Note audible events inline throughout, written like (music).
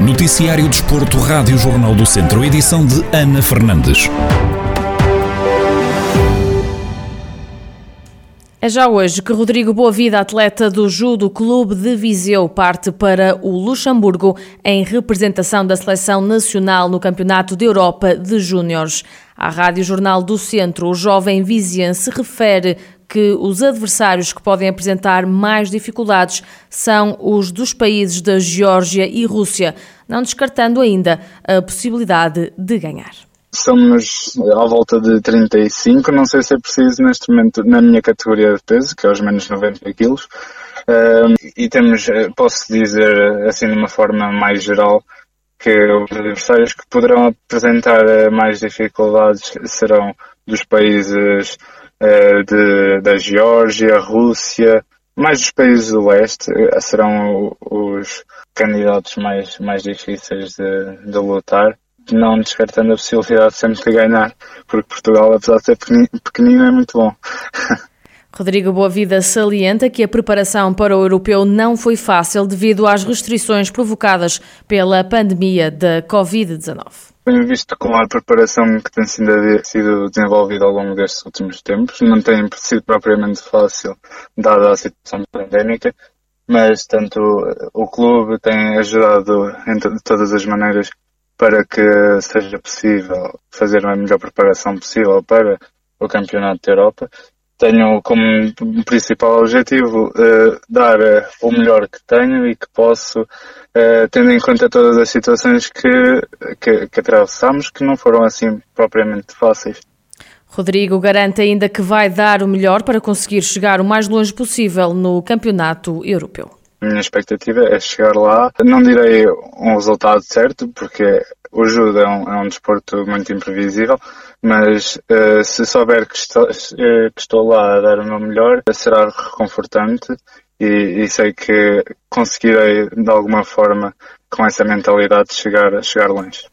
Noticiário Desporto, Rádio Jornal do Centro, edição de Ana Fernandes. É já hoje que Rodrigo Boavida, atleta do Judo Clube de Viseu, parte para o Luxemburgo em representação da seleção nacional no Campeonato da Europa de Júniores. À Rádio Jornal do Centro, o jovem viziense refere que os adversários que podem apresentar mais dificuldades são os dos países da Geórgia e Rússia, não descartando ainda a possibilidade de ganhar. Somos à volta de 35, não sei se é preciso neste momento na minha categoria de peso, que é os menos 90 quilos, e temos, eh, posso dizer assim de uma forma mais geral, que os adversários que poderão apresentar eh, mais dificuldades serão dos países uh, de, da Geórgia, Rússia, mais dos países do leste serão os candidatos mais, mais difíceis de, de lutar não descartando a possibilidade sempre de ganhar, porque Portugal, apesar de ser pequenino, é muito bom. (laughs) Rodrigo Boavida salienta que a preparação para o europeu não foi fácil devido às restrições provocadas pela pandemia da Covid-19. Tenho visto com a preparação que tem sido desenvolvida ao longo destes últimos tempos. Não tem sido propriamente fácil, dada a situação pandémica, mas tanto o clube tem ajudado de todas as maneiras para que seja possível fazer a melhor preparação possível para o Campeonato da Europa. Tenho como principal objetivo uh, dar uh, o melhor que tenho e que posso, uh, tendo em conta todas as situações que, que, que atravessamos, que não foram assim propriamente fáceis. Rodrigo garante ainda que vai dar o melhor para conseguir chegar o mais longe possível no Campeonato Europeu. A minha expectativa é chegar lá. Não direi um resultado certo, porque o judo é um, é um desporto muito imprevisível, mas uh, se souber que estou, uh, que estou lá a dar o meu melhor, será reconfortante e, e, sei que conseguirei, de alguma forma, com essa mentalidade, chegar, chegar longe.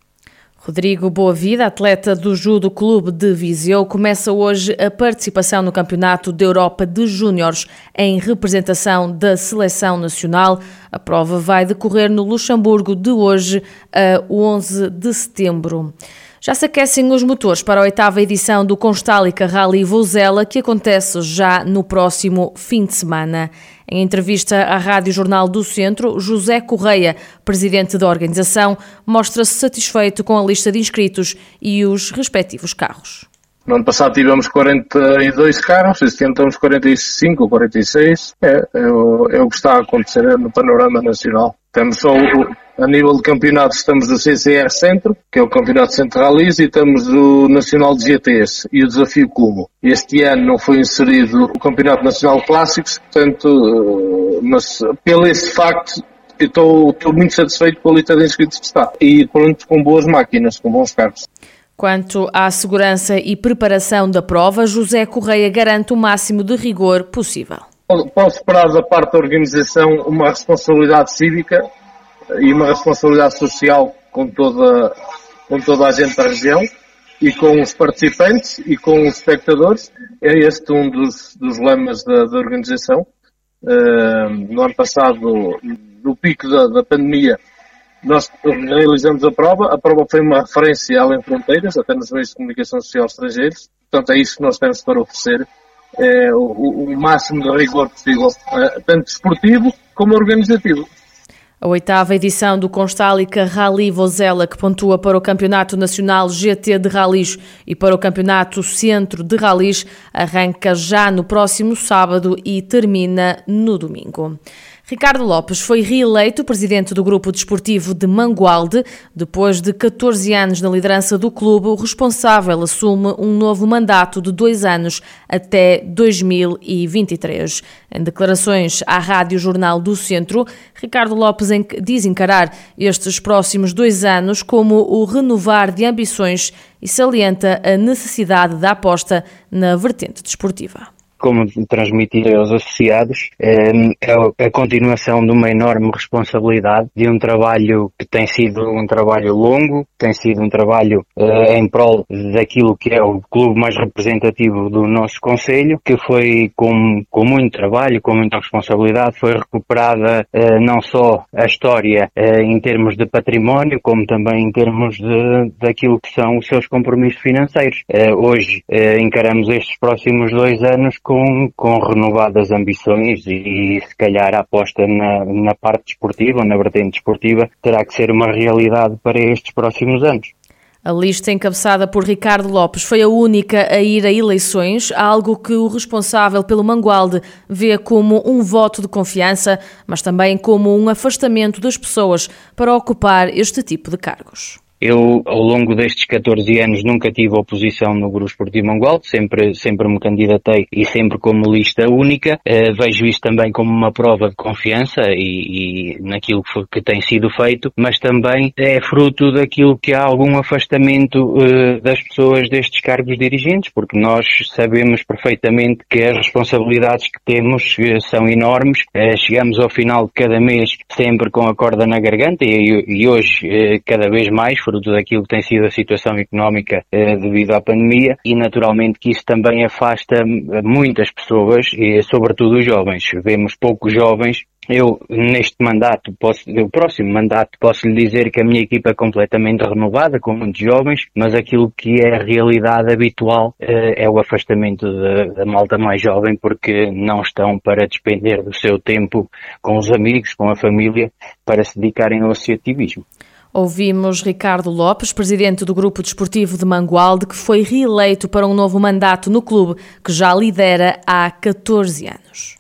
Rodrigo Boavida, atleta do Judo Clube de Viseu, começa hoje a participação no Campeonato da Europa de Júniores em representação da Seleção Nacional. A prova vai decorrer no Luxemburgo de hoje a 11 de setembro. Já se aquecem os motores para a oitava edição do Constálica Rally Vozela, que acontece já no próximo fim de semana. Em entrevista à Rádio Jornal do Centro, José Correia, presidente da organização, mostra-se satisfeito com a lista de inscritos e os respectivos carros. No ano passado tivemos 42 carros, este ano temos 45 ou 46. É, é, o, é o que está a acontecer no panorama nacional. Temos só a nível de campeonatos, estamos no CCR Centro, que é o Campeonato Central e estamos no Nacional de GTs e o Desafio Cubo. Este ano não foi inserido o Campeonato Nacional Clássicos, portanto, eh, mas pelo esse facto, estou, estou muito satisfeito com a lista de inscritos que está. E pronto, com boas máquinas, com bons carros. Quanto à segurança e preparação da prova, José Correia garante o máximo de rigor possível. Posso esperar da parte da organização uma responsabilidade cívica e uma responsabilidade social com toda, com toda a gente da região e com os participantes e com os espectadores. É este um dos, dos lemas da, da organização. Uh, no ano passado, no pico da, da pandemia, nós realizamos a prova, a prova foi uma referência além fronteiras, até nos meios de comunicação social estrangeiros, portanto é isso que nós temos para oferecer, é, o, o, máximo de rigor possível, é, tanto desportivo como organizativo. A oitava edição do Constálica Rally Vozela, que pontua para o Campeonato Nacional GT de Rallys e para o Campeonato Centro de Rallys, arranca já no próximo sábado e termina no domingo. Ricardo Lopes foi reeleito presidente do grupo desportivo de Mangualde. Depois de 14 anos na liderança do clube, o responsável assume um novo mandato de dois anos até 2023. Em declarações à Rádio Jornal do Centro, Ricardo Lopes diz encarar estes próximos dois anos como o renovar de ambições e salienta a necessidade da aposta na vertente desportiva. Como transmitir aos associados é a continuação de uma enorme responsabilidade de um trabalho que tem sido um trabalho longo, tem sido um trabalho uh, em prol daquilo que é o clube mais representativo do nosso Conselho, que foi com, com muito trabalho, com muita responsabilidade, foi recuperada uh, não só a história em termos de património, como também em termos de, daquilo que são os seus compromissos financeiros. hoje encaramos estes próximos dois anos com, com renovadas ambições e, se calhar a aposta na, na parte desportiva, na vertente desportiva, terá que ser uma realidade para estes próximos anos. A lista encabeçada por Ricardo Lopes foi a única a ir a eleições, algo que o responsável pelo Mangualde vê como um voto de confiança, mas também como um afastamento das pessoas para ocupar este tipo de cargos. Eu, ao longo destes 14 anos, nunca tive oposição no Grupo Esportivo Mangualde, sempre, sempre me candidatei e sempre como lista única. Uh, vejo isso também como uma prova de confiança e, e naquilo que, que, tem sido feito, mas também é fruto daquilo que há algum afastamento uh, das pessoas destes cargos dirigentes, porque nós sabemos perfeitamente que as responsabilidades que temos uh, são enormes. chegamos ao final de cada mês sempre com a corda na garganta e, e hoje cada vez mais, fruto daquilo que tem sido a situação económica eh, devido à pandemia e naturalmente que isso também afasta muitas pessoas e sobretudo os jovens. Vemos poucos jovens eu, neste mandato, posso, o próximo mandato, posso lhe dizer que a minha equipa é completamente renovada, com muitos jovens, mas aquilo que é a realidade habitual eh, é o afastamento da, malta mais jovem, porque não estão para despender do seu tempo com os amigos, com a família, para se dedicarem ao associativismo. Ouvimos Ricardo Lopes, presidente do Grupo Desportivo de Mangualde, que foi reeleito para um novo mandato no clube, que já lidera há 14 anos.